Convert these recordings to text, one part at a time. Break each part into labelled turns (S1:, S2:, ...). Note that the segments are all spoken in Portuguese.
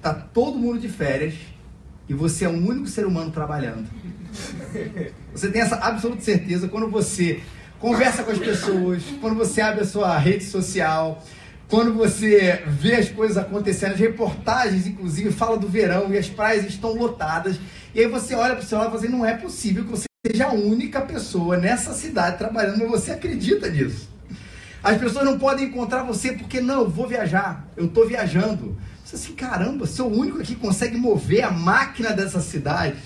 S1: está todo mundo de férias e você é o único ser humano trabalhando. Você tem essa absoluta certeza quando você conversa com as pessoas, quando você abre a sua rede social, quando você vê as coisas acontecendo, as reportagens, inclusive, fala do verão e as praias estão lotadas. E aí você olha para o lado e fala assim, não é possível que você seja a única pessoa nessa cidade trabalhando, mas você acredita nisso. As pessoas não podem encontrar você porque, não, eu vou viajar, eu estou viajando. Você assim, caramba, sou o único aqui que consegue mover a máquina dessa cidade.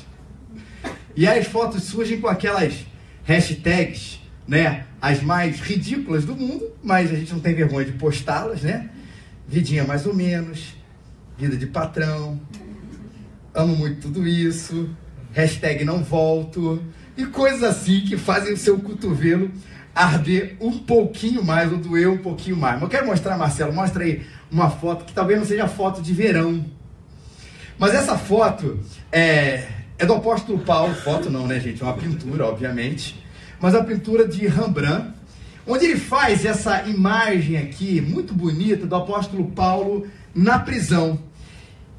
S1: E as fotos surgem com aquelas hashtags, né? As mais ridículas do mundo, mas a gente não tem vergonha de postá-las, né? Vidinha mais ou menos, vida de patrão, amo muito tudo isso, hashtag não volto, e coisas assim que fazem o seu cotovelo arder um pouquinho mais, ou doer um pouquinho mais. Mas eu quero mostrar, Marcelo, mostra aí uma foto que talvez não seja foto de verão. Mas essa foto é, é do apóstolo Paulo, foto não, né, gente? É uma pintura, obviamente. Mas a pintura de Rembrandt, onde ele faz essa imagem aqui, muito bonita, do apóstolo Paulo na prisão.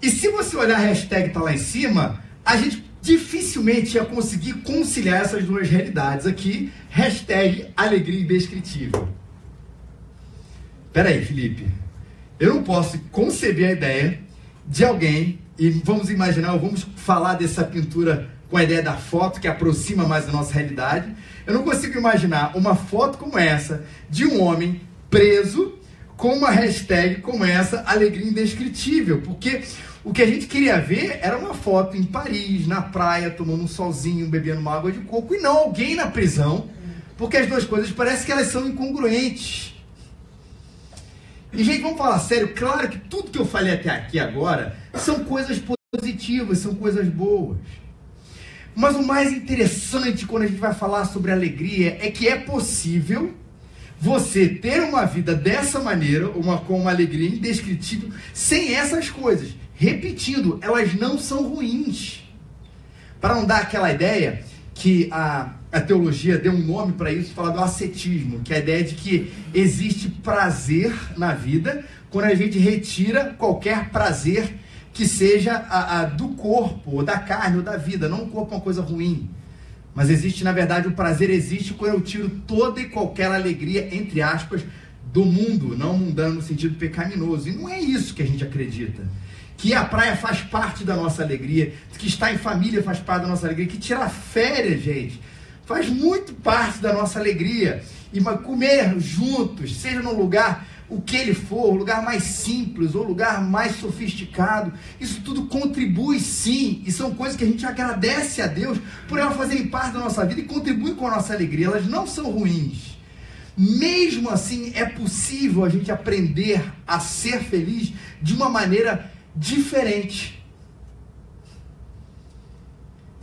S1: E se você olhar a hashtag tá lá em cima, a gente dificilmente ia conseguir conciliar essas duas realidades aqui. Hashtag alegria indescritível. Peraí, Felipe. Eu não posso conceber a ideia de alguém, e vamos imaginar, vamos falar dessa pintura com a ideia da foto que aproxima mais da nossa realidade. Eu não consigo imaginar uma foto como essa de um homem preso com uma hashtag como essa, alegria indescritível, porque o que a gente queria ver era uma foto em Paris, na praia, tomando um solzinho, bebendo uma água de coco, e não alguém na prisão, porque as duas coisas parecem que elas são incongruentes. E, gente, vamos falar sério, claro que tudo que eu falei até aqui agora são coisas positivas, são coisas boas. Mas o mais interessante quando a gente vai falar sobre alegria é que é possível você ter uma vida dessa maneira, uma com uma alegria indescritível, sem essas coisas. Repetindo, elas não são ruins. Para não dar aquela ideia que a, a teologia deu um nome para isso, fala do ascetismo, que é a ideia de que existe prazer na vida quando a gente retira qualquer prazer que seja a, a, do corpo, ou da carne, ou da vida. Não o corpo é uma coisa ruim. Mas existe, na verdade, o prazer existe quando eu tiro toda e qualquer alegria, entre aspas, do mundo, não mundano no sentido pecaminoso. E não é isso que a gente acredita que a praia faz parte da nossa alegria, que estar em família faz parte da nossa alegria, que tirar férias, gente, faz muito parte da nossa alegria. E comer juntos, seja num lugar o que ele for, o lugar mais simples ou lugar mais sofisticado, isso tudo contribui sim, e são coisas que a gente agradece a Deus por elas fazerem parte da nossa vida e contribuem com a nossa alegria. Elas não são ruins. Mesmo assim, é possível a gente aprender a ser feliz de uma maneira diferente.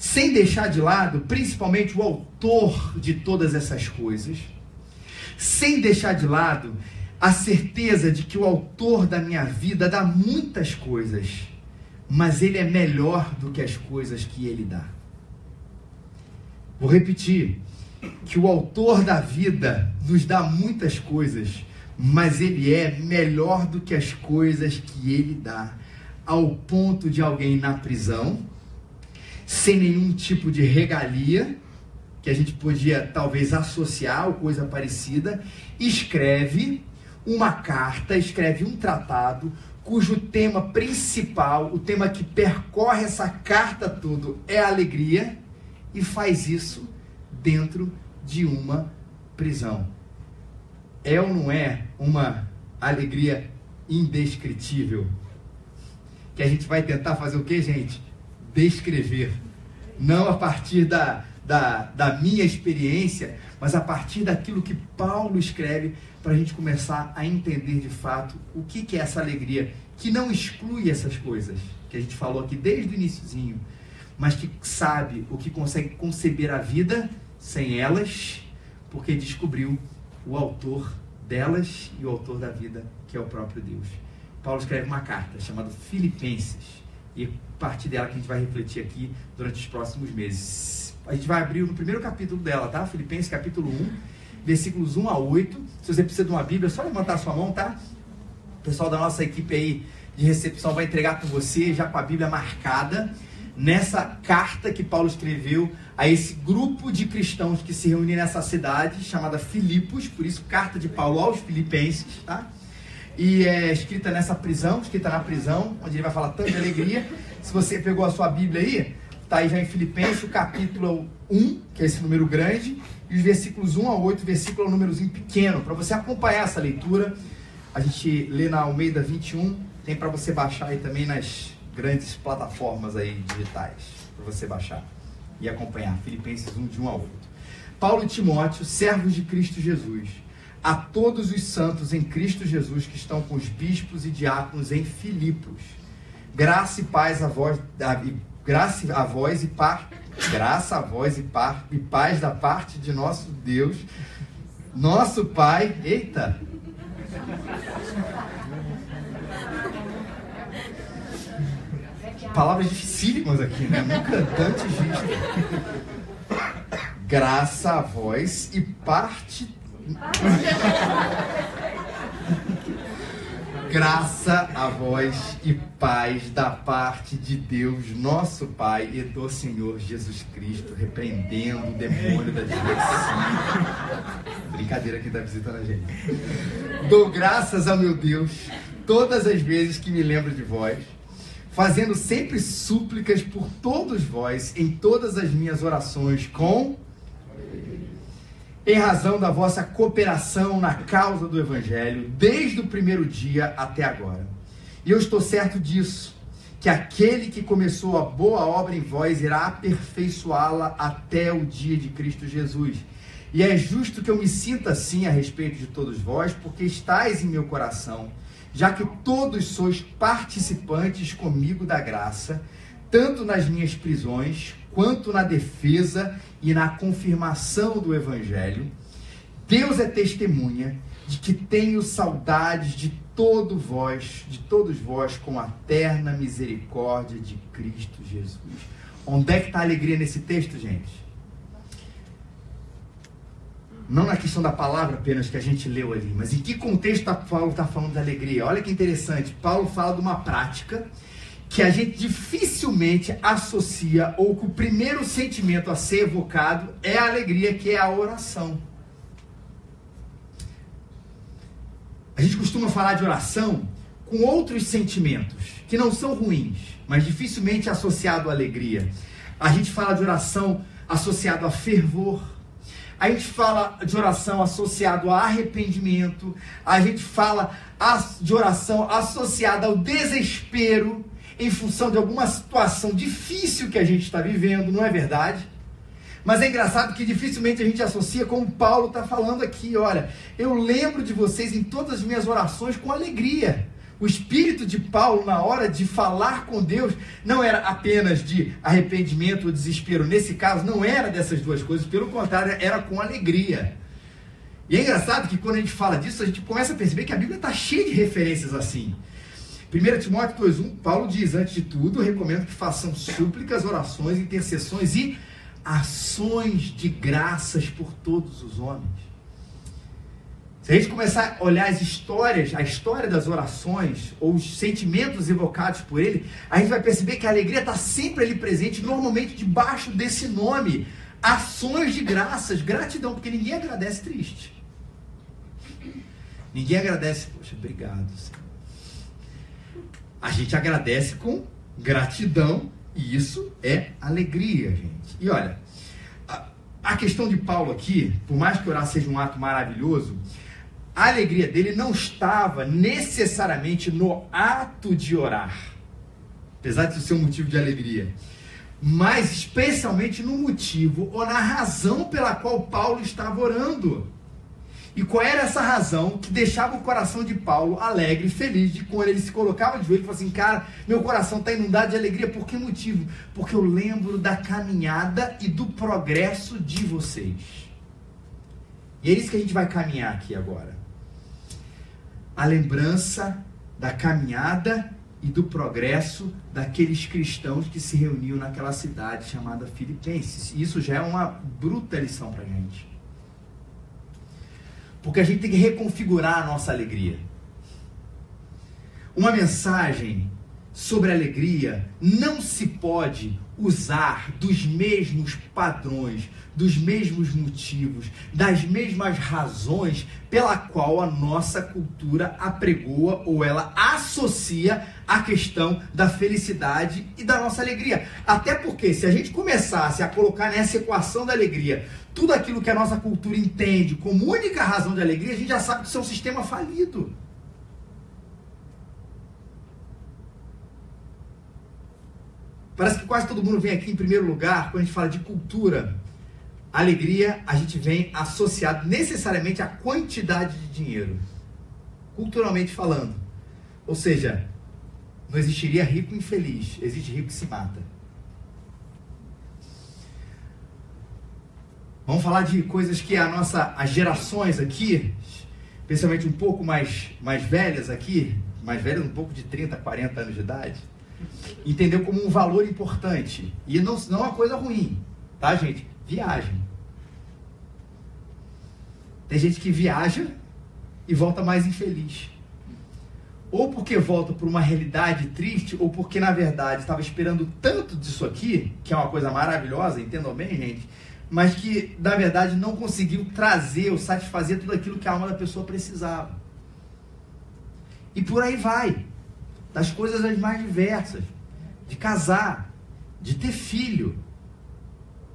S1: Sem deixar de lado, principalmente, o autor de todas essas coisas. Sem deixar de lado a certeza de que o autor da minha vida dá muitas coisas, mas ele é melhor do que as coisas que ele dá. Vou repetir: que o autor da vida nos dá muitas coisas, mas ele é melhor do que as coisas que ele dá ao ponto de alguém na prisão, sem nenhum tipo de regalia, que a gente podia talvez associar ou coisa parecida, escreve uma carta, escreve um tratado cujo tema principal, o tema que percorre essa carta toda é a alegria e faz isso dentro de uma prisão. É ou não é uma alegria indescritível? que a gente vai tentar fazer o que, gente? Descrever. Não a partir da, da, da minha experiência, mas a partir daquilo que Paulo escreve para a gente começar a entender de fato o que, que é essa alegria, que não exclui essas coisas que a gente falou aqui desde o iníciozinho, mas que sabe o que consegue conceber a vida sem elas, porque descobriu o autor delas e o autor da vida, que é o próprio Deus. Paulo escreve uma carta chamada Filipenses. E a partir dela que a gente vai refletir aqui durante os próximos meses. A gente vai abrir no primeiro capítulo dela, tá? Filipenses capítulo 1, versículos 1 a 8. Se você precisa de uma Bíblia, é só levantar sua mão, tá? O pessoal da nossa equipe aí de recepção vai entregar com você, já com a Bíblia marcada, nessa carta que Paulo escreveu a esse grupo de cristãos que se reúne nessa cidade chamada Filipos, por isso carta de Paulo aos Filipenses, tá? E é escrita nessa prisão, escrita na prisão, onde ele vai falar tanto de alegria. Se você pegou a sua Bíblia aí, tá aí já em Filipenses, o capítulo 1, que é esse número grande, e os versículos 1 a 8, versículo é um númerozinho pequeno, para você acompanhar essa leitura. A gente lê na Almeida 21, tem para você baixar aí também nas grandes plataformas aí digitais, para você baixar e acompanhar. Filipenses 1, de 1 a 8. Paulo e Timóteo, servos de Cristo Jesus, a todos os santos em Cristo Jesus que estão com os bispos e diáconos em Filipos. Graça e paz a vós, graça a vós e paz, graça a vós e, par, e paz da parte de nosso Deus, nosso Pai. Eita! Palavras dificílimas aqui, né? Nunca antes visto. Graça a vós e parte. Graça a vós e paz da parte de Deus, nosso Pai, e do Senhor Jesus Cristo, repreendendo o demônio da diversão. Brincadeira que está visitando a gente. Dou graças ao meu Deus todas as vezes que me lembro de vós fazendo sempre súplicas por todos vós em todas as minhas orações, com em razão da vossa cooperação na causa do Evangelho, desde o primeiro dia até agora. E eu estou certo disso, que aquele que começou a boa obra em vós irá aperfeiçoá-la até o dia de Cristo Jesus. E é justo que eu me sinta assim a respeito de todos vós, porque estáis em meu coração já que todos sois participantes comigo da graça, tanto nas minhas prisões, quanto na defesa e na confirmação do Evangelho. Deus é testemunha de que tenho saudades de todo vós, de todos vós, com a eterna misericórdia de Cristo Jesus. Onde é que está a alegria nesse texto, gente? Não na questão da palavra apenas que a gente leu ali, mas em que contexto Paulo está falando da alegria. Olha que interessante. Paulo fala de uma prática que a gente dificilmente associa ou que o primeiro sentimento a ser evocado é a alegria, que é a oração. A gente costuma falar de oração com outros sentimentos que não são ruins, mas dificilmente associado à alegria. A gente fala de oração associado a fervor, a gente fala de oração associado a arrependimento, a gente fala de oração associada ao desespero em função de alguma situação difícil que a gente está vivendo, não é verdade? Mas é engraçado que dificilmente a gente associa como Paulo está falando aqui. Olha, eu lembro de vocês em todas as minhas orações com alegria. O espírito de Paulo, na hora de falar com Deus, não era apenas de arrependimento ou desespero. Nesse caso, não era dessas duas coisas, pelo contrário, era com alegria. E é engraçado que quando a gente fala disso, a gente começa a perceber que a Bíblia está cheia de referências assim. 1 Timóteo 2,1, Paulo diz: Antes de tudo, recomendo que façam súplicas, orações, intercessões e ações de graças por todos os homens. Se a gente começar a olhar as histórias, a história das orações, ou os sentimentos evocados por ele, a gente vai perceber que a alegria está sempre ali presente, normalmente debaixo desse nome. Ações de graças, gratidão, porque ninguém agradece triste. Ninguém agradece, poxa, obrigado, Senhor. A gente agradece com gratidão, e isso é alegria, gente. E olha, a, a questão de Paulo aqui, por mais que orar seja um ato maravilhoso, a alegria dele não estava necessariamente no ato de orar, apesar de ser um motivo de alegria, mas especialmente no motivo ou na razão pela qual Paulo estava orando. E qual era essa razão que deixava o coração de Paulo alegre, feliz, de quando ele se colocava de joelho e falava assim: Cara, meu coração está inundado de alegria, por que motivo? Porque eu lembro da caminhada e do progresso de vocês. E é isso que a gente vai caminhar aqui agora a lembrança da caminhada e do progresso daqueles cristãos que se reuniam naquela cidade chamada Filipenses. Isso já é uma bruta lição para a gente. Porque a gente tem que reconfigurar a nossa alegria. uma mensagem sobre alegria não se pode usar dos mesmos padrões, dos mesmos motivos, das mesmas razões pela qual a nossa cultura apregoa ou ela associa a questão da felicidade e da nossa alegria. Até porque se a gente começasse a colocar nessa equação da alegria tudo aquilo que a nossa cultura entende como única razão de alegria, a gente já sabe que isso é um sistema falido. Parece que quase todo mundo vem aqui em primeiro lugar quando a gente fala de cultura. Alegria, a gente vem associado necessariamente à quantidade de dinheiro, culturalmente falando. Ou seja, não existiria rico infeliz, existe rico que se mata. Vamos falar de coisas que a nossa, as gerações aqui, especialmente um pouco mais, mais velhas aqui, mais velhas um pouco de 30, 40 anos de idade, entendeu como um valor importante. E não, não é uma coisa ruim, tá, gente? Viagem. Tem gente que viaja e volta mais infeliz. Ou porque volta por uma realidade triste, ou porque na verdade estava esperando tanto disso aqui, que é uma coisa maravilhosa, entendam bem, gente, mas que na verdade não conseguiu trazer ou satisfazer tudo aquilo que a alma da pessoa precisava. E por aí vai. Das coisas as mais diversas, de casar, de ter filho,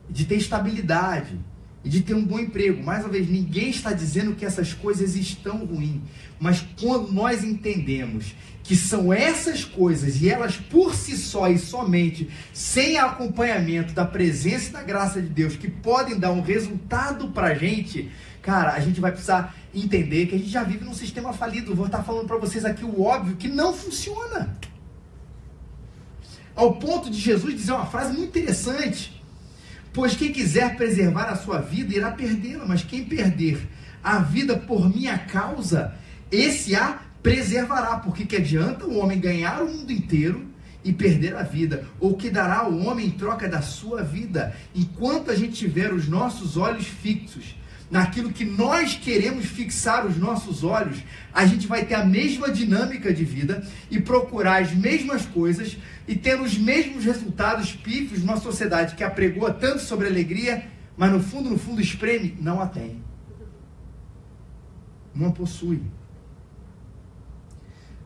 S1: de ter estabilidade e de ter um bom emprego. Mais uma vez, ninguém está dizendo que essas coisas estão ruins, mas quando nós entendemos que são essas coisas e elas por si só e somente, sem acompanhamento da presença e da graça de Deus, que podem dar um resultado para a gente, cara, a gente vai precisar entender que a gente já vive num sistema falido. Vou estar falando para vocês aqui o óbvio que não funciona. Ao ponto de Jesus dizer uma frase muito interessante: Pois quem quiser preservar a sua vida irá perdê-la, mas quem perder a vida por minha causa, esse a preservará. Porque que adianta o homem ganhar o mundo inteiro e perder a vida? Ou que dará o homem em troca da sua vida? Enquanto a gente tiver os nossos olhos fixos naquilo que nós queremos fixar os nossos olhos, a gente vai ter a mesma dinâmica de vida e procurar as mesmas coisas e ter os mesmos resultados pífios numa sociedade que apregoa tanto sobre alegria, mas no fundo, no fundo, espreme, não a tem. Não a possui.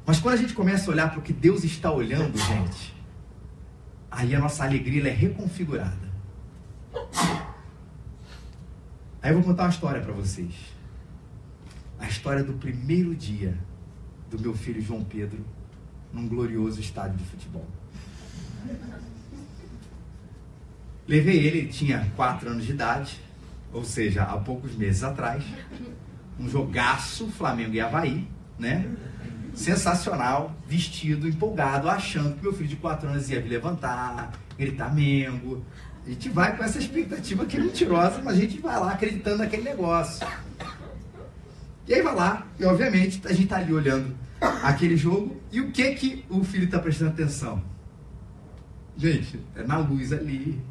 S1: Mas quando a gente começa a olhar para o que Deus está olhando, gente, aí a nossa alegria é reconfigurada. Aí eu vou contar uma história para vocês. A história do primeiro dia do meu filho João Pedro num glorioso estádio de futebol. Levei ele, tinha 4 anos de idade, ou seja, há poucos meses atrás. Um jogaço Flamengo e Havaí, né? Sensacional, vestido, empolgado, achando que meu filho de 4 anos ia me levantar, gritar Mengo, a gente vai com essa expectativa que é mentirosa, mas a gente vai lá acreditando naquele negócio. E aí vai lá, e obviamente a gente tá ali olhando aquele jogo, e o que que o filho está prestando atenção? Gente, é na luz ali,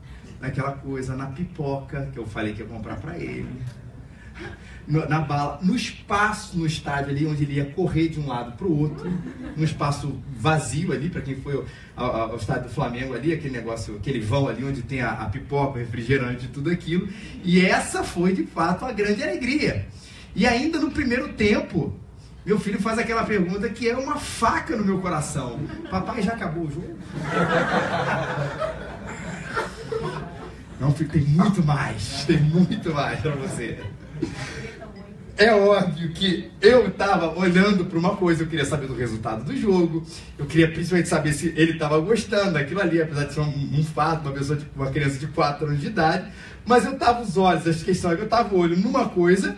S1: naquela coisa, na pipoca que eu falei que ia comprar para ele na bala, no espaço no estádio ali, onde ele ia correr de um lado para o outro, no espaço vazio ali, para quem foi ao, ao, estádio do Flamengo ali, aquele negócio, aquele vão ali onde tem a, a pipoca, o refrigerante e tudo aquilo. E essa foi de fato a grande alegria. E ainda no primeiro tempo, meu filho faz aquela pergunta que é uma faca no meu coração: Papai, já acabou o jogo? Não, filho, tem muito mais, tem muito mais para você. É óbvio que eu estava olhando para uma coisa, eu queria saber do resultado do jogo, eu queria principalmente saber se ele estava gostando daquilo ali, apesar de ser um, um fato, uma pessoa, tipo, uma criança de 4 anos de idade, mas eu estava os olhos, a questão é que eu estava o olho numa coisa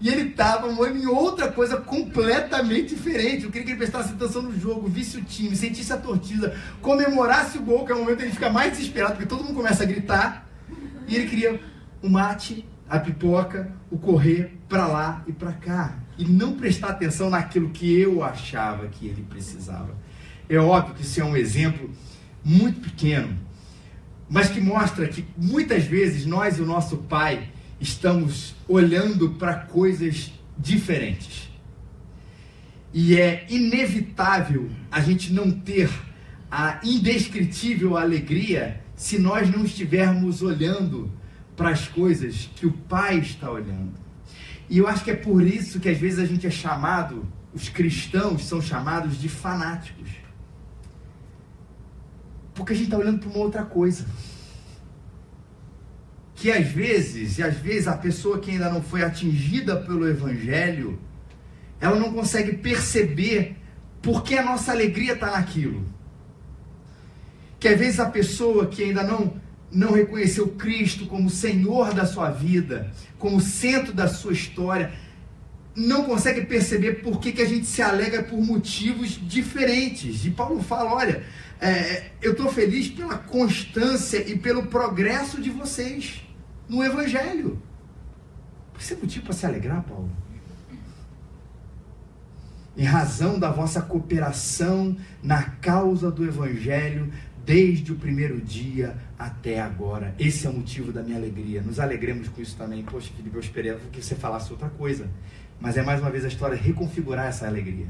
S1: e ele estava olho em outra coisa completamente diferente. Eu queria que ele prestasse atenção no jogo, visse o time, sentisse a torcida, comemorasse o gol, que é o momento que ele fica mais desesperado, porque todo mundo começa a gritar, e ele queria o mate a pipoca, o correr para lá e para cá e não prestar atenção naquilo que eu achava que ele precisava. É óbvio que isso é um exemplo muito pequeno, mas que mostra que muitas vezes nós e o nosso pai estamos olhando para coisas diferentes. E é inevitável a gente não ter a indescritível alegria se nós não estivermos olhando para as coisas que o Pai está olhando. E eu acho que é por isso que às vezes a gente é chamado, os cristãos são chamados de fanáticos. Porque a gente está olhando para uma outra coisa. Que às vezes, e às vezes a pessoa que ainda não foi atingida pelo Evangelho, ela não consegue perceber por que a nossa alegria está naquilo. Que às vezes a pessoa que ainda não não reconheceu Cristo como Senhor da sua vida, como centro da sua história, não consegue perceber por que, que a gente se alega por motivos diferentes. E Paulo fala: olha, é, eu estou feliz pela constância e pelo progresso de vocês no Evangelho. Isso é motivo para se alegrar, Paulo? Em razão da vossa cooperação na causa do Evangelho, desde o primeiro dia até agora. Esse é o motivo da minha alegria. Nos alegremos com isso também. Poxa, Felipe, eu esperava que você falasse outra coisa. Mas é mais uma vez a história reconfigurar essa alegria.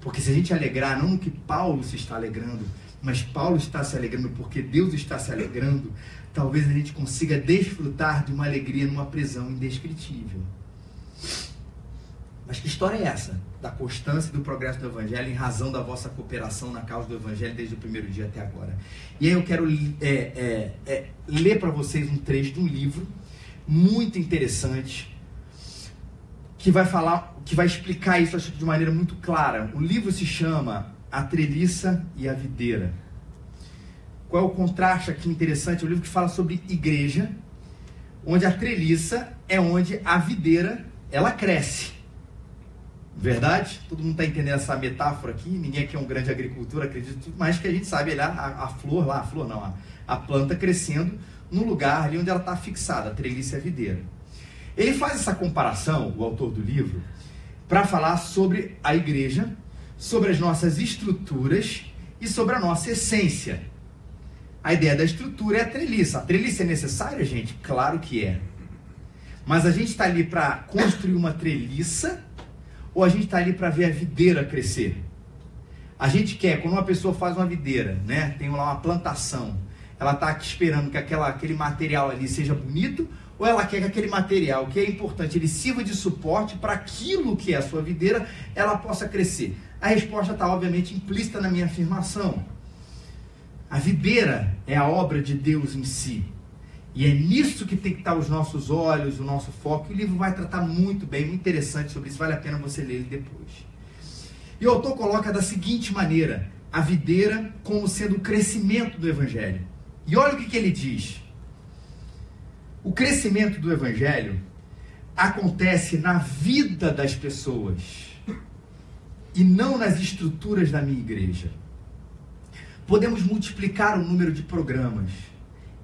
S1: Porque se a gente alegrar, não no que Paulo se está alegrando, mas Paulo está se alegrando porque Deus está se alegrando, talvez a gente consiga desfrutar de uma alegria numa prisão indescritível. Mas que história é essa? Da constância e do progresso do Evangelho em razão da vossa cooperação na causa do Evangelho desde o primeiro dia até agora. E aí eu quero é, é, é, ler para vocês um trecho de um livro muito interessante que vai falar, que vai explicar isso de maneira muito clara. O livro se chama A Treliça e a Videira. Qual é o contraste aqui interessante? É um livro que fala sobre igreja, onde a treliça é onde a videira ela cresce. Verdade? Todo mundo está entendendo essa metáfora aqui? Ninguém aqui é um grande agricultor, acredito, mas que a gente sabe olhar a, a, flor lá, a flor não, a, a planta crescendo no lugar ali onde ela está fixada, a treliça e a videira. Ele faz essa comparação, o autor do livro, para falar sobre a igreja, sobre as nossas estruturas e sobre a nossa essência. A ideia da estrutura é a treliça. A treliça é necessária, gente? Claro que é. Mas a gente está ali para construir uma treliça ou a gente está ali para ver a videira crescer? A gente quer, quando uma pessoa faz uma videira, né, tem lá uma plantação, ela está esperando que aquela, aquele material ali seja bonito, ou ela quer que aquele material que é importante, ele sirva de suporte para aquilo que é a sua videira, ela possa crescer? A resposta está obviamente implícita na minha afirmação. A videira é a obra de Deus em si. E é nisso que tem que estar os nossos olhos, o nosso foco. E o livro vai tratar muito bem, muito interessante sobre isso. Vale a pena você ler ele depois. E o autor coloca da seguinte maneira: a videira como sendo o crescimento do evangelho. E olha o que, que ele diz. O crescimento do evangelho acontece na vida das pessoas e não nas estruturas da minha igreja. Podemos multiplicar o número de programas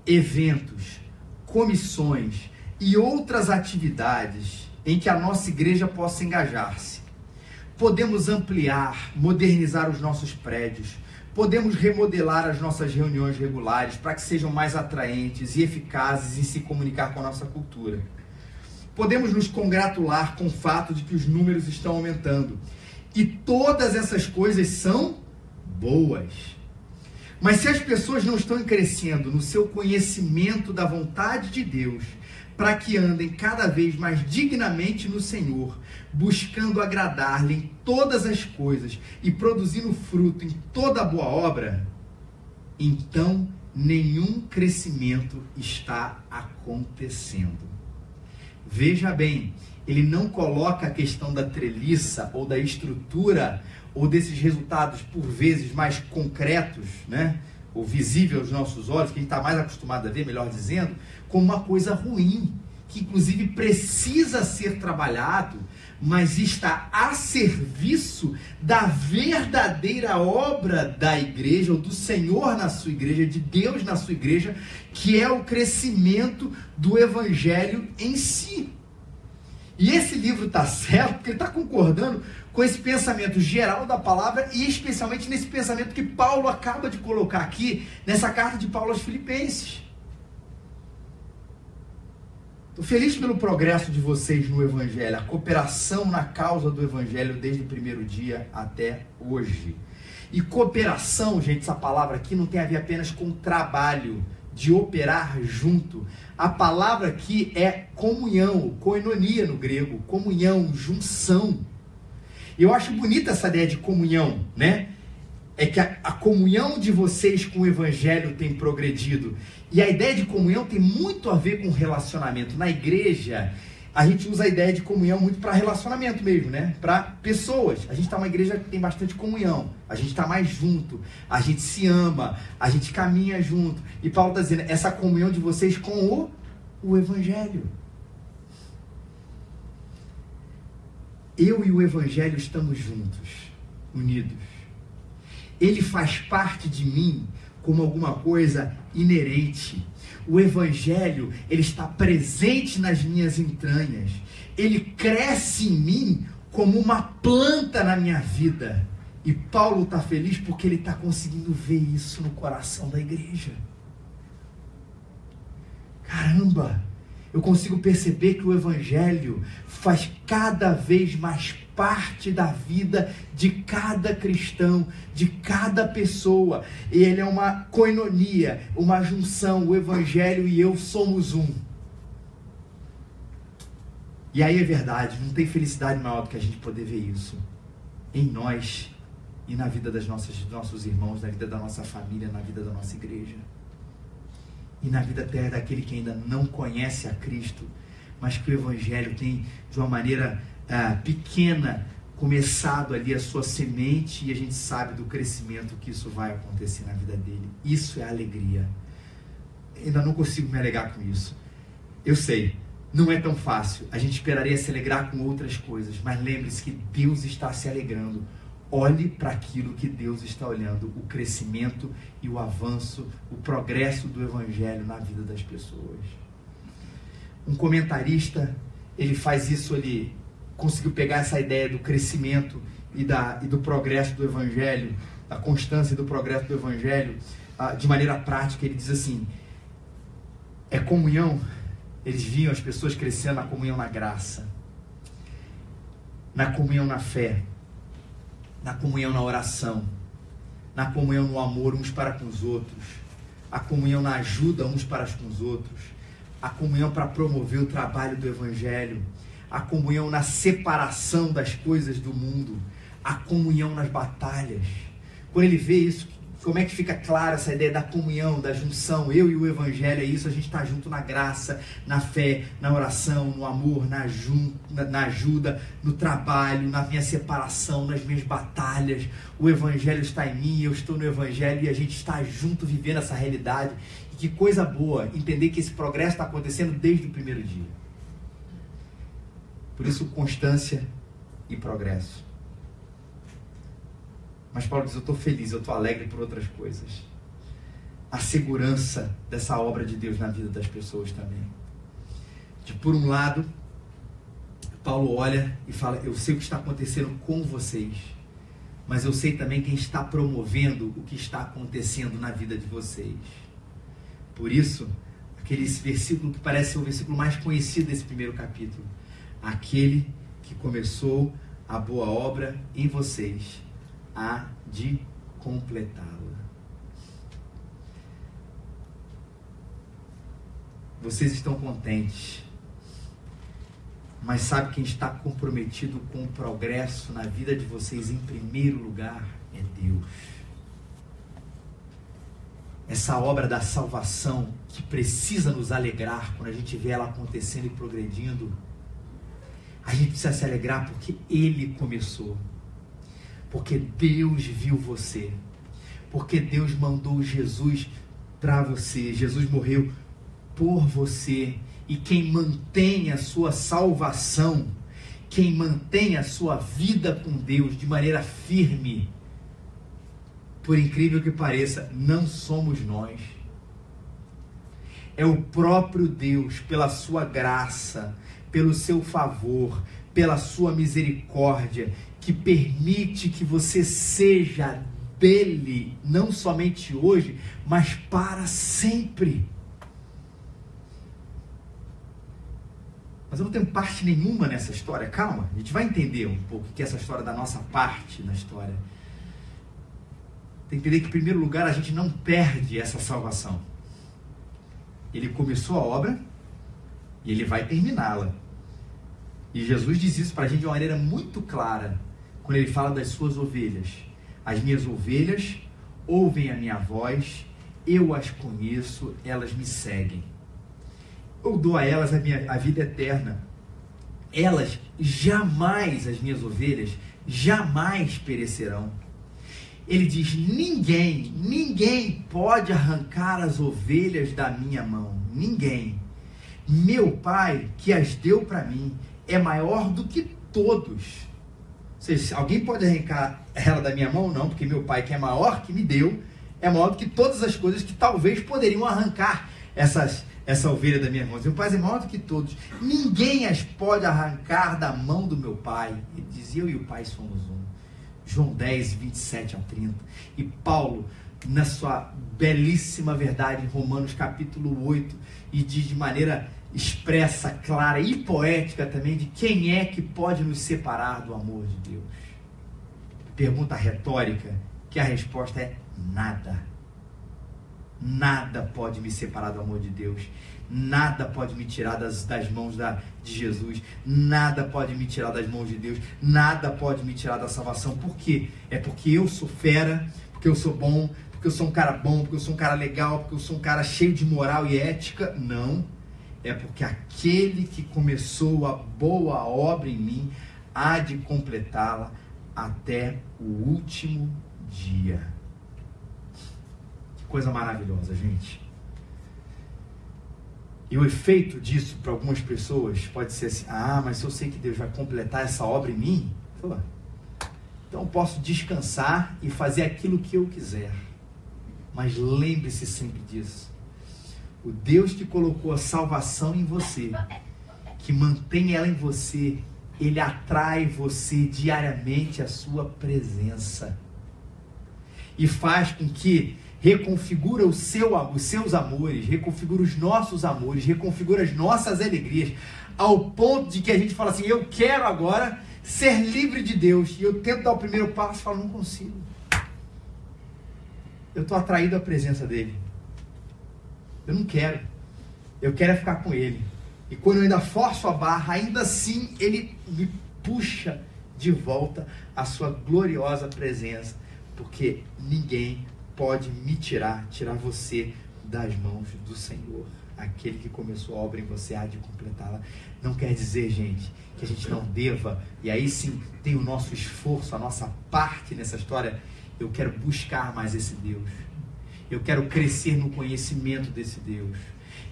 S1: eventos, comissões e outras atividades em que a nossa igreja possa engajar-se. Podemos ampliar, modernizar os nossos prédios, podemos remodelar as nossas reuniões regulares para que sejam mais atraentes e eficazes em se comunicar com a nossa cultura. Podemos nos congratular com o fato de que os números estão aumentando. E todas essas coisas são boas. Mas se as pessoas não estão crescendo no seu conhecimento da vontade de Deus, para que andem cada vez mais dignamente no Senhor, buscando agradar-lhe em todas as coisas e produzindo fruto em toda boa obra, então nenhum crescimento está acontecendo. Veja bem, ele não coloca a questão da treliça ou da estrutura ou desses resultados por vezes mais concretos, né? ou visível aos nossos olhos, que a gente está mais acostumado a ver, melhor dizendo, como uma coisa ruim, que inclusive precisa ser trabalhado, mas está a serviço da verdadeira obra da igreja, ou do Senhor na sua igreja, de Deus na sua igreja, que é o crescimento do evangelho em si. E esse livro está certo porque ele está concordando com esse pensamento geral da palavra e especialmente nesse pensamento que Paulo acaba de colocar aqui nessa carta de Paulo aos Filipenses. Estou feliz pelo progresso de vocês no Evangelho, a cooperação na causa do Evangelho desde o primeiro dia até hoje. E cooperação, gente, essa palavra aqui não tem a ver apenas com trabalho, de operar junto. A palavra aqui é comunhão, koinonia no grego, comunhão, junção. Eu acho bonita essa ideia de comunhão, né? É que a, a comunhão de vocês com o evangelho tem progredido. E a ideia de comunhão tem muito a ver com relacionamento. Na igreja, a gente usa a ideia de comunhão muito para relacionamento mesmo, né? Para pessoas. A gente está uma igreja que tem bastante comunhão. A gente está mais junto. A gente se ama. A gente caminha junto. E Paulo está dizendo essa comunhão de vocês com o, o Evangelho. Eu e o Evangelho estamos juntos, unidos. Ele faz parte de mim como alguma coisa inerente. O evangelho, ele está presente nas minhas entranhas. Ele cresce em mim como uma planta na minha vida. E Paulo está feliz porque ele está conseguindo ver isso no coração da igreja. Caramba! eu consigo perceber que o Evangelho faz cada vez mais parte da vida de cada cristão, de cada pessoa. Ele é uma coinonia, uma junção. O Evangelho e eu somos um. E aí é verdade, não tem felicidade maior do que a gente poder ver isso em nós e na vida das nossas, dos nossos irmãos, na vida da nossa família, na vida da nossa igreja e na vida até daquele que ainda não conhece a Cristo, mas que o Evangelho tem, de uma maneira ah, pequena, começado ali a sua semente e a gente sabe do crescimento que isso vai acontecer na vida dele. Isso é alegria. Ainda não consigo me alegar com isso. Eu sei, não é tão fácil. A gente esperaria se alegrar com outras coisas, mas lembre-se que Deus está se alegrando Olhe para aquilo que Deus está olhando, o crescimento e o avanço, o progresso do evangelho na vida das pessoas. Um comentarista, ele faz isso, ele conseguiu pegar essa ideia do crescimento e, da, e do progresso do evangelho, da constância do progresso do evangelho, de maneira prática. Ele diz assim: é comunhão. Eles viam as pessoas crescendo na comunhão na graça, na comunhão na fé na comunhão na oração, na comunhão no amor uns para com os outros, a comunhão na ajuda uns para com os outros, a comunhão para promover o trabalho do Evangelho, a comunhão na separação das coisas do mundo, a comunhão nas batalhas. Quando ele vê isso, como é que fica clara essa ideia da comunhão, da junção? Eu e o Evangelho é isso, a gente está junto na graça, na fé, na oração, no amor, na, jun, na, ajuda, no trabalho, na minha separação, nas minhas batalhas. O Evangelho está em mim, eu estou no Evangelho e a gente está junto vivendo essa realidade. E que coisa boa entender que esse progresso está acontecendo desde o primeiro dia. Por isso, constância e progresso. Mas Paulo diz: Eu estou feliz, eu estou alegre por outras coisas. A segurança dessa obra de Deus na vida das pessoas também. De por um lado, Paulo olha e fala: Eu sei o que está acontecendo com vocês, mas eu sei também quem está promovendo o que está acontecendo na vida de vocês. Por isso, aquele versículo que parece ser o versículo mais conhecido desse primeiro capítulo: Aquele que começou a boa obra em vocês há de completá-la. Vocês estão contentes, mas sabe quem está comprometido com o progresso na vida de vocês em primeiro lugar? É Deus. Essa obra da salvação que precisa nos alegrar quando a gente vê ela acontecendo e progredindo, a gente precisa se alegrar porque Ele começou. Porque Deus viu você. Porque Deus mandou Jesus para você. Jesus morreu por você. E quem mantém a sua salvação, quem mantém a sua vida com Deus de maneira firme, por incrível que pareça, não somos nós. É o próprio Deus, pela sua graça, pelo seu favor, pela sua misericórdia, que permite que você seja dele, não somente hoje, mas para sempre. Mas eu não tenho parte nenhuma nessa história. Calma, a gente vai entender um pouco que é essa história da nossa parte na história. Tem que entender que, em primeiro lugar, a gente não perde essa salvação. Ele começou a obra e ele vai terminá-la. E Jesus diz isso para a gente de uma maneira muito clara, quando ele fala das suas ovelhas. As minhas ovelhas ouvem a minha voz, eu as conheço, elas me seguem. Eu dou a elas a, minha, a vida eterna. Elas jamais, as minhas ovelhas, jamais perecerão. Ele diz: ninguém, ninguém pode arrancar as ovelhas da minha mão. Ninguém. Meu Pai, que as deu para mim, é maior do que todos. Ou seja, alguém pode arrancar ela da minha mão? Não, porque meu Pai, que é maior, que me deu, é maior do que todas as coisas que talvez poderiam arrancar essas, essa ovelha da minha mão. Meu Pai é maior do que todos. Ninguém as pode arrancar da mão do meu Pai. Ele diz: Eu e o Pai somos um. João 10, 27 a 30. E Paulo, na sua belíssima verdade, em Romanos capítulo 8, e diz de maneira expressa, clara e poética também de quem é que pode nos separar do amor de Deus. Pergunta retórica, que a resposta é nada. Nada pode me separar do amor de Deus. Nada pode me tirar das, das mãos da, de Jesus. Nada pode me tirar das mãos de Deus. Nada pode me tirar da salvação. Por quê? É porque eu sou fera, porque eu sou bom, porque eu sou um cara bom, porque eu sou um cara legal, porque eu sou um cara cheio de moral e ética. Não é porque aquele que começou a boa obra em mim há de completá-la até o último dia. Que coisa maravilhosa, gente. E o efeito disso para algumas pessoas pode ser assim: ah, mas eu sei que Deus vai completar essa obra em mim, então eu posso descansar e fazer aquilo que eu quiser. Mas lembre-se sempre disso. O Deus que colocou a salvação em você, que mantém ela em você, ele atrai você diariamente à sua presença. E faz com que reconfigura seu, os seus amores, reconfigura os nossos amores, reconfigura as nossas alegrias, ao ponto de que a gente fala assim: eu quero agora ser livre de Deus. E eu tento dar o primeiro passo e falo: não consigo. Eu estou atraído à presença dele. Eu não quero. Eu quero é ficar com ele. E quando eu ainda forço a barra, ainda assim ele me puxa de volta à sua gloriosa presença. Porque ninguém pode me tirar, tirar você das mãos do Senhor. Aquele que começou a obra em você há de completá-la. Não quer dizer, gente, que a gente não deva, e aí sim tem o nosso esforço, a nossa parte nessa história. Eu quero buscar mais esse Deus. Eu quero crescer no conhecimento desse Deus.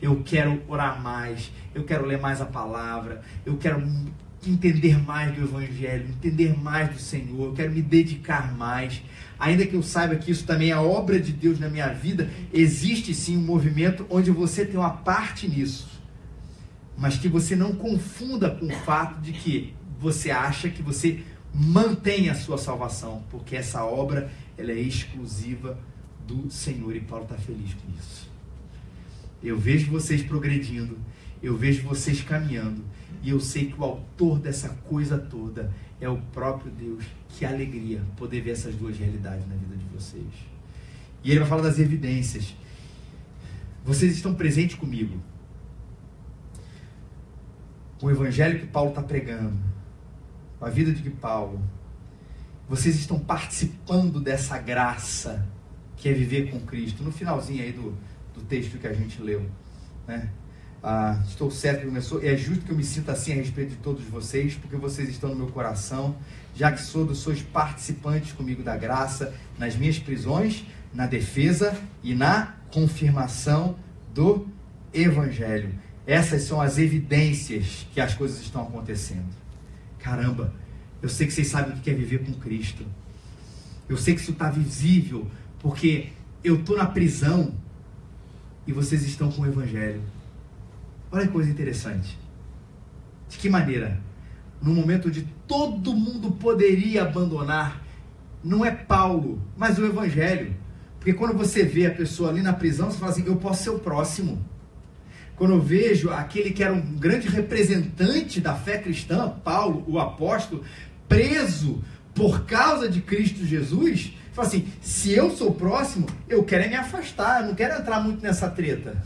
S1: Eu quero orar mais. Eu quero ler mais a palavra. Eu quero entender mais do Evangelho, entender mais do Senhor. Eu quero me dedicar mais. Ainda que eu saiba que isso também é obra de Deus na minha vida, existe sim um movimento onde você tem uma parte nisso. Mas que você não confunda com o fato de que você acha que você mantém a sua salvação, porque essa obra ela é exclusiva do Senhor e Paulo está feliz com isso. Eu vejo vocês progredindo, eu vejo vocês caminhando e eu sei que o autor dessa coisa toda é o próprio Deus. Que alegria poder ver essas duas realidades na vida de vocês. E ele vai falar das evidências. Vocês estão presentes comigo. O evangelho que Paulo está pregando, a vida de Paulo, vocês estão participando dessa graça que é viver com Cristo. No finalzinho aí do, do texto que a gente leu. Né? Ah, estou certo começou. É justo que eu me sinta assim a respeito de todos vocês, porque vocês estão no meu coração, já que sou, sois participantes comigo da graça nas minhas prisões, na defesa e na confirmação do Evangelho. Essas são as evidências que as coisas estão acontecendo. Caramba, eu sei que vocês sabem o que é viver com Cristo. Eu sei que isso está visível porque eu estou na prisão e vocês estão com o Evangelho. Olha que coisa interessante. De que maneira? No momento onde todo mundo poderia abandonar, não é Paulo, mas o Evangelho. Porque quando você vê a pessoa ali na prisão, você fala assim: eu posso ser o próximo. quando eu vejo aquele que era um grande representante da fé cristã, Paulo, o apóstolo, preso por causa de Cristo Jesus, fala assim: se eu sou próximo, eu quero é me afastar, eu não quero entrar muito nessa treta.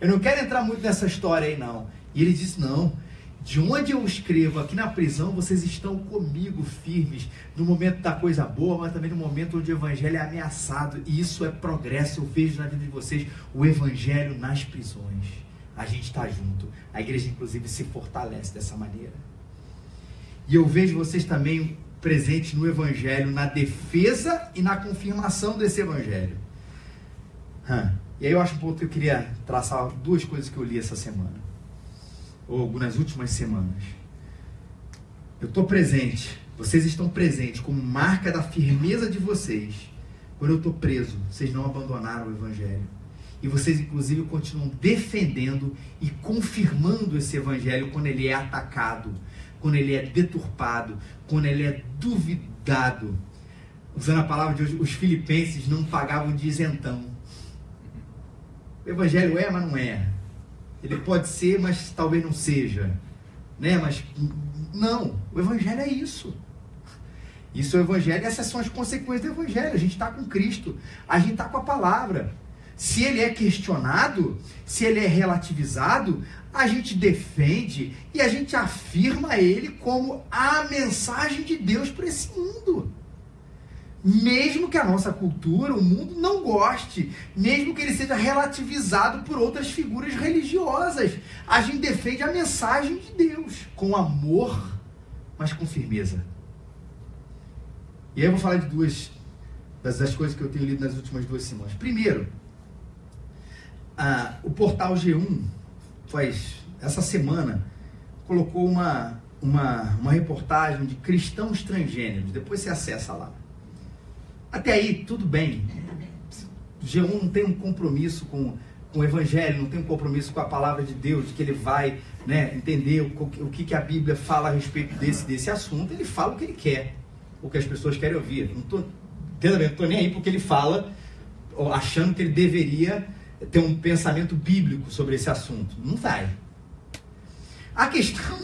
S1: Eu não quero entrar muito nessa história aí, não. E ele disse: não. De onde eu escrevo aqui na prisão, vocês estão comigo firmes, no momento da coisa boa, mas também no momento onde o evangelho é ameaçado. E isso é progresso. Eu vejo na vida de vocês o evangelho nas prisões. A gente está junto. A igreja, inclusive, se fortalece dessa maneira. E eu vejo vocês também presentes no evangelho, na defesa e na confirmação desse evangelho. E aí eu acho um ponto que eu queria traçar duas coisas que eu li essa semana ou nas últimas semanas. Eu estou presente, vocês estão presentes como marca da firmeza de vocês. Quando eu estou preso, vocês não abandonaram o Evangelho. E vocês, inclusive, continuam defendendo e confirmando esse Evangelho quando ele é atacado, quando ele é deturpado, quando ele é duvidado. Usando a palavra de hoje, os filipenses não pagavam de isentão. O Evangelho é, mas não é. Ele pode ser, mas talvez não seja. Né? Mas não, o evangelho é isso. Isso é o evangelho, essas são as consequências do evangelho. A gente está com Cristo, a gente está com a palavra. Se ele é questionado, se ele é relativizado, a gente defende e a gente afirma ele como a mensagem de Deus para esse mundo mesmo que a nossa cultura, o mundo não goste, mesmo que ele seja relativizado por outras figuras religiosas. A gente defende a mensagem de Deus com amor, mas com firmeza. E aí eu vou falar de duas das, das coisas que eu tenho lido nas últimas duas semanas. Primeiro, ah, o portal G1 faz essa semana colocou uma, uma, uma reportagem de cristãos transgêneros. Depois você acessa lá. Até aí, tudo bem. G1 não tem um compromisso com, com o Evangelho, não tem um compromisso com a palavra de Deus, de que ele vai né, entender o, o que, que a Bíblia fala a respeito desse, desse assunto. Ele fala o que ele quer, o que as pessoas querem ouvir. Não estou nem aí porque ele fala achando que ele deveria ter um pensamento bíblico sobre esse assunto. Não vai. A questão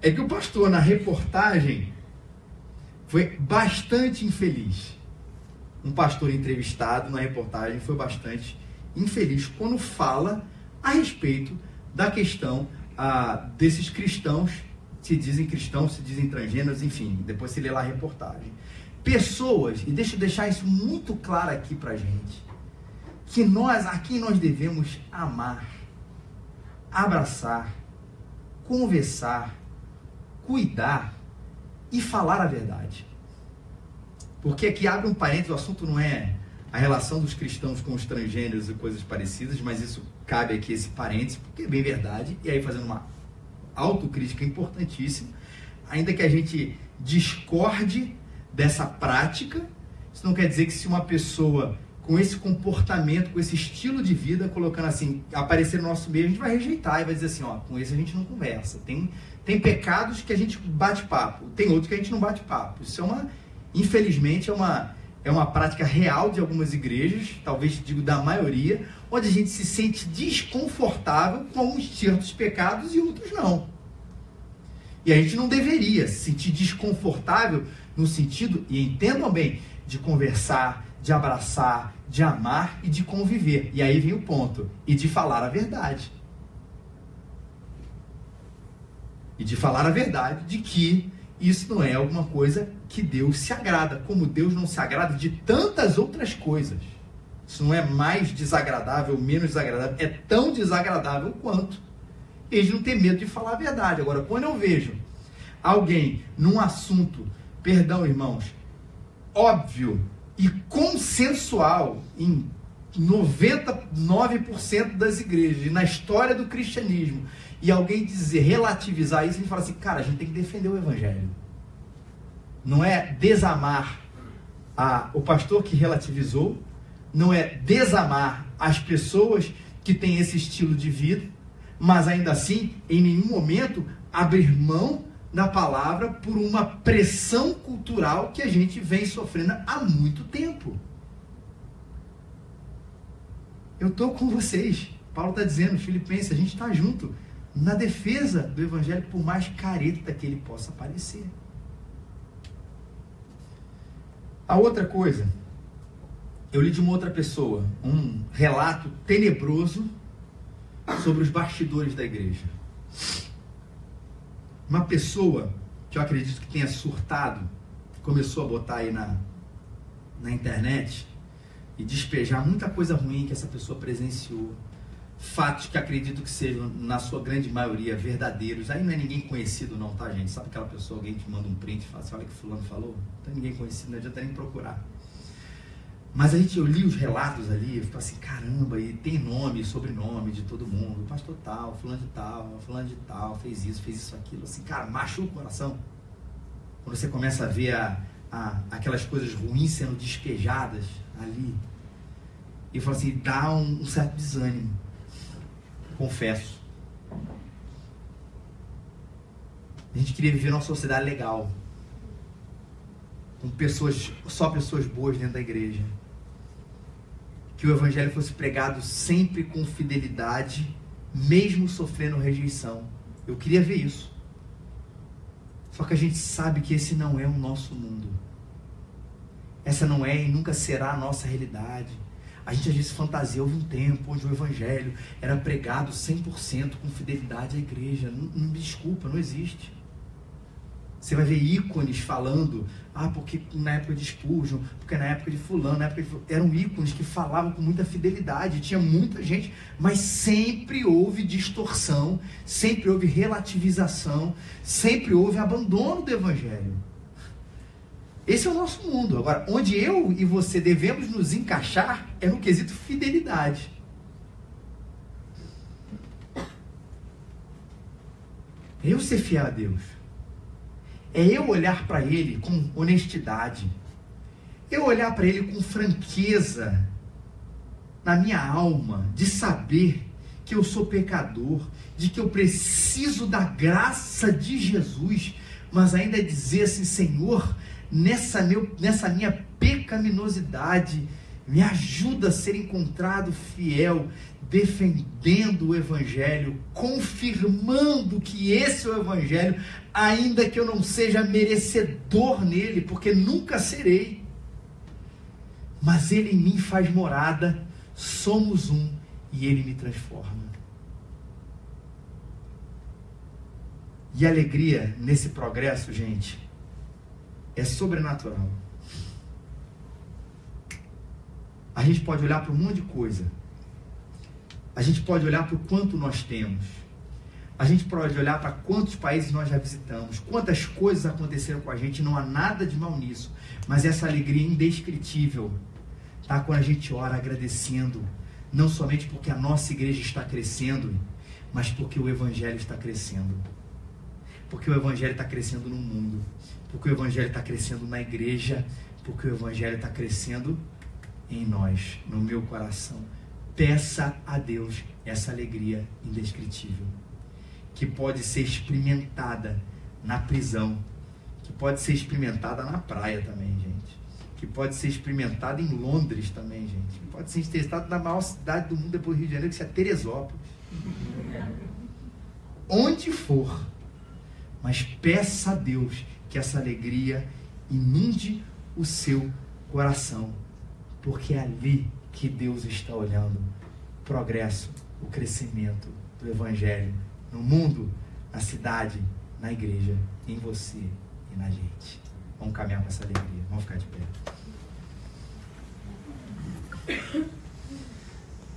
S1: é que o pastor, na reportagem, foi bastante infeliz. Um pastor entrevistado na reportagem foi bastante infeliz quando fala a respeito da questão ah, desses cristãos, se dizem cristãos, se dizem transgêneros, enfim, depois se lê lá a reportagem. Pessoas, e deixa eu deixar isso muito claro aqui pra gente, que nós, a quem nós devemos amar, abraçar, conversar, cuidar, e falar a verdade. Porque aqui abre um parênteses, o assunto não é a relação dos cristãos com os transgêneros e coisas parecidas, mas isso cabe aqui esse parênteses, porque é bem verdade, e aí fazendo uma autocrítica importantíssima, ainda que a gente discorde dessa prática, isso não quer dizer que se uma pessoa com esse comportamento, com esse estilo de vida, colocando assim, aparecer no nosso meio, a gente vai rejeitar e vai dizer assim, ó, com esse a gente não conversa. Tem tem pecados que a gente bate papo, tem outros que a gente não bate papo. Isso é uma, infelizmente, é uma, é uma prática real de algumas igrejas, talvez digo da maioria, onde a gente se sente desconfortável com alguns certos pecados e outros não. E a gente não deveria se sentir desconfortável no sentido, e entendam bem, de conversar, de abraçar, de amar e de conviver. E aí vem o ponto, e de falar a verdade. e de falar a verdade de que isso não é alguma coisa que Deus se agrada, como Deus não se agrada de tantas outras coisas. Isso não é mais desagradável, menos desagradável, é tão desagradável quanto. Eles não têm medo de falar a verdade. Agora, quando eu vejo alguém num assunto, perdão, irmãos, óbvio e consensual em 99% das igrejas e na história do cristianismo, e alguém dizer, relativizar isso, a gente fala assim, cara, a gente tem que defender o evangelho. Não é desamar a, o pastor que relativizou, não é desamar as pessoas que têm esse estilo de vida, mas ainda assim, em nenhum momento, abrir mão da palavra por uma pressão cultural que a gente vem sofrendo há muito tempo. Eu estou com vocês. Paulo está dizendo, Filipenses, a gente está junto na defesa do Evangelho, por mais careta que ele possa parecer. A outra coisa, eu li de uma outra pessoa um relato tenebroso sobre os bastidores da igreja. Uma pessoa que eu acredito que tenha surtado, começou a botar aí na, na internet e despejar muita coisa ruim que essa pessoa presenciou. Fatos que acredito que sejam, na sua grande maioria, verdadeiros. Aí não é ninguém conhecido, não, tá, gente? Sabe aquela pessoa, alguém que manda um print e fala assim: olha que Fulano falou? Não tem ninguém conhecido, não adianta nem procurar. Mas a gente, eu li os relatos ali, eu fico assim, caramba, e tem nome, sobrenome de todo mundo, pastor tal, fulano de tal, fulano de tal, fez isso, fez isso, aquilo, assim, cara, machuca o coração. Quando você começa a ver a, a, aquelas coisas ruins sendo despejadas ali, e fala assim, dá um, um certo desânimo, confesso. A gente queria viver numa sociedade legal, com pessoas, só pessoas boas dentro da igreja que o evangelho fosse pregado sempre com fidelidade, mesmo sofrendo rejeição. Eu queria ver isso. Só que a gente sabe que esse não é o nosso mundo. Essa não é e nunca será a nossa realidade. A gente às vezes fantasia, houve um tempo onde o evangelho era pregado 100% com fidelidade à igreja. Não, não, desculpa, não existe. Você vai ver ícones falando, ah, porque na época de Spurgeon, porque na época de fulano, na época de... eram ícones que falavam com muita fidelidade, tinha muita gente, mas sempre houve distorção, sempre houve relativização, sempre houve abandono do evangelho. Esse é o nosso mundo. Agora, onde eu e você devemos nos encaixar é no quesito fidelidade. Eu ser fiel a Deus é eu olhar para ele com honestidade, eu olhar para ele com franqueza na minha alma, de saber que eu sou pecador, de que eu preciso da graça de Jesus, mas ainda dizer assim, Senhor, nessa, meu, nessa minha pecaminosidade, me ajuda a ser encontrado fiel, defendendo o Evangelho, confirmando que esse é o Evangelho, ainda que eu não seja merecedor nele, porque nunca serei. Mas ele em mim faz morada, somos um e ele me transforma. E a alegria nesse progresso, gente, é sobrenatural. A gente pode olhar para um monte de coisa a gente pode olhar para o quanto nós temos. A gente pode olhar para quantos países nós já visitamos, quantas coisas aconteceram com a gente, não há nada de mal nisso, mas essa alegria indescritível, tá? Quando a gente ora agradecendo, não somente porque a nossa igreja está crescendo, mas porque o evangelho está crescendo. Porque o evangelho está crescendo no mundo, porque o evangelho está crescendo na igreja, porque o evangelho está crescendo em nós, no meu coração. Peça a Deus essa alegria indescritível, que pode ser experimentada na prisão, que pode ser experimentada na praia também, gente. Que pode ser experimentada em Londres também, gente. Que pode ser experimentada na maior cidade do mundo depois do Rio de Janeiro, que é Teresópolis. Onde for. Mas peça a Deus que essa alegria inunde o seu coração. Porque é ali que Deus está olhando o progresso, o crescimento do Evangelho no mundo, na cidade, na igreja, em você e na gente. Vamos caminhar com essa alegria. Vamos ficar de pé.